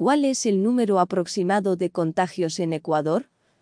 ¿Cuál es el número aproximado de contagios en Ecuador?